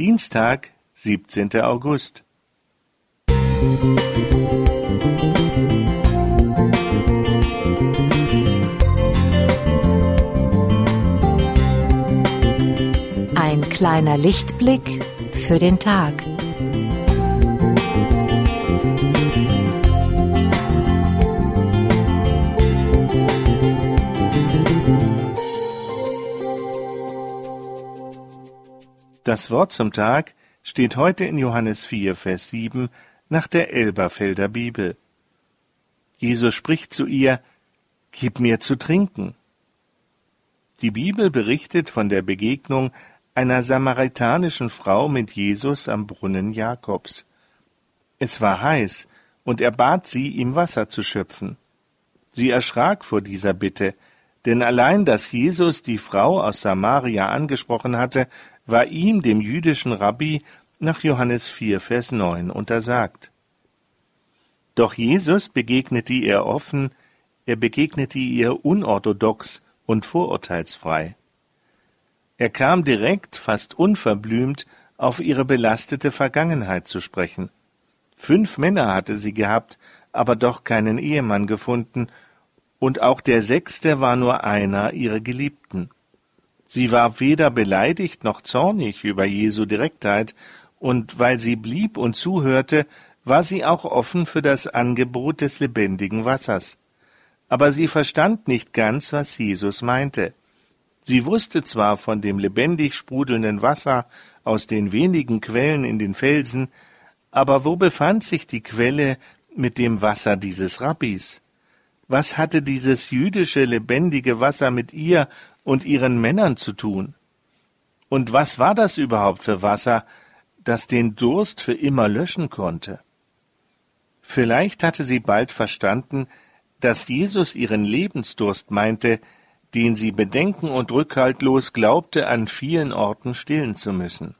Dienstag, 17. August. Ein kleiner Lichtblick für den Tag. Das Wort zum Tag steht heute in Johannes 4, Vers 7 nach der Elberfelder Bibel. Jesus spricht zu ihr, Gib mir zu trinken. Die Bibel berichtet von der Begegnung einer samaritanischen Frau mit Jesus am Brunnen Jakobs. Es war heiß, und er bat sie, ihm Wasser zu schöpfen. Sie erschrak vor dieser Bitte, denn allein, dass Jesus die Frau aus Samaria angesprochen hatte, war ihm, dem jüdischen Rabbi, nach Johannes 4, Vers 9 untersagt. Doch Jesus begegnete ihr offen, er begegnete ihr unorthodox und vorurteilsfrei. Er kam direkt, fast unverblümt, auf ihre belastete Vergangenheit zu sprechen. Fünf Männer hatte sie gehabt, aber doch keinen Ehemann gefunden, und auch der sechste war nur einer ihrer Geliebten. Sie war weder beleidigt noch zornig über Jesu Direktheit, und weil sie blieb und zuhörte, war sie auch offen für das Angebot des lebendigen Wassers. Aber sie verstand nicht ganz, was Jesus meinte. Sie wusste zwar von dem lebendig sprudelnden Wasser aus den wenigen Quellen in den Felsen, aber wo befand sich die Quelle mit dem Wasser dieses Rabbis? Was hatte dieses jüdische lebendige Wasser mit ihr und ihren Männern zu tun. Und was war das überhaupt für Wasser, das den Durst für immer löschen konnte? Vielleicht hatte sie bald verstanden, dass Jesus ihren Lebensdurst meinte, den sie bedenken und rückhaltlos glaubte, an vielen Orten stillen zu müssen.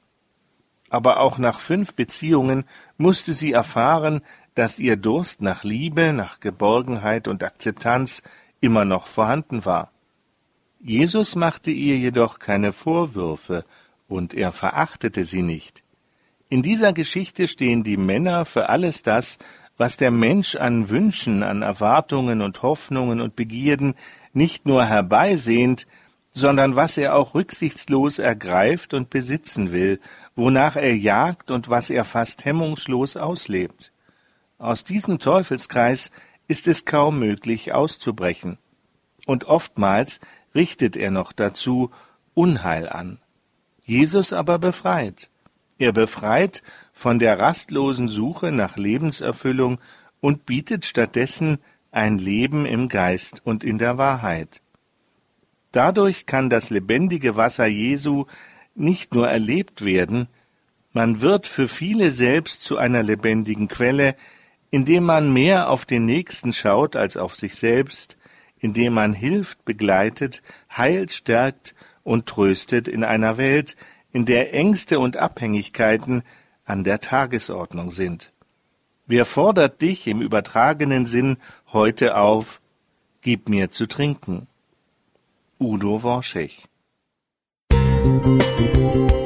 Aber auch nach fünf Beziehungen musste sie erfahren, dass ihr Durst nach Liebe, nach Geborgenheit und Akzeptanz immer noch vorhanden war. Jesus machte ihr jedoch keine Vorwürfe, und er verachtete sie nicht. In dieser Geschichte stehen die Männer für alles das, was der Mensch an Wünschen, an Erwartungen und Hoffnungen und Begierden nicht nur herbeisehnt, sondern was er auch rücksichtslos ergreift und besitzen will, wonach er jagt und was er fast hemmungslos auslebt. Aus diesem Teufelskreis ist es kaum möglich auszubrechen. Und oftmals richtet er noch dazu Unheil an. Jesus aber befreit. Er befreit von der rastlosen Suche nach Lebenserfüllung und bietet stattdessen ein Leben im Geist und in der Wahrheit. Dadurch kann das lebendige Wasser Jesu nicht nur erlebt werden, man wird für viele selbst zu einer lebendigen Quelle, indem man mehr auf den Nächsten schaut als auf sich selbst, indem man hilft, begleitet, heilt, stärkt und tröstet in einer Welt, in der Ängste und Abhängigkeiten an der Tagesordnung sind. Wer fordert dich im übertragenen Sinn heute auf, gib mir zu trinken? Udo Worschech Musik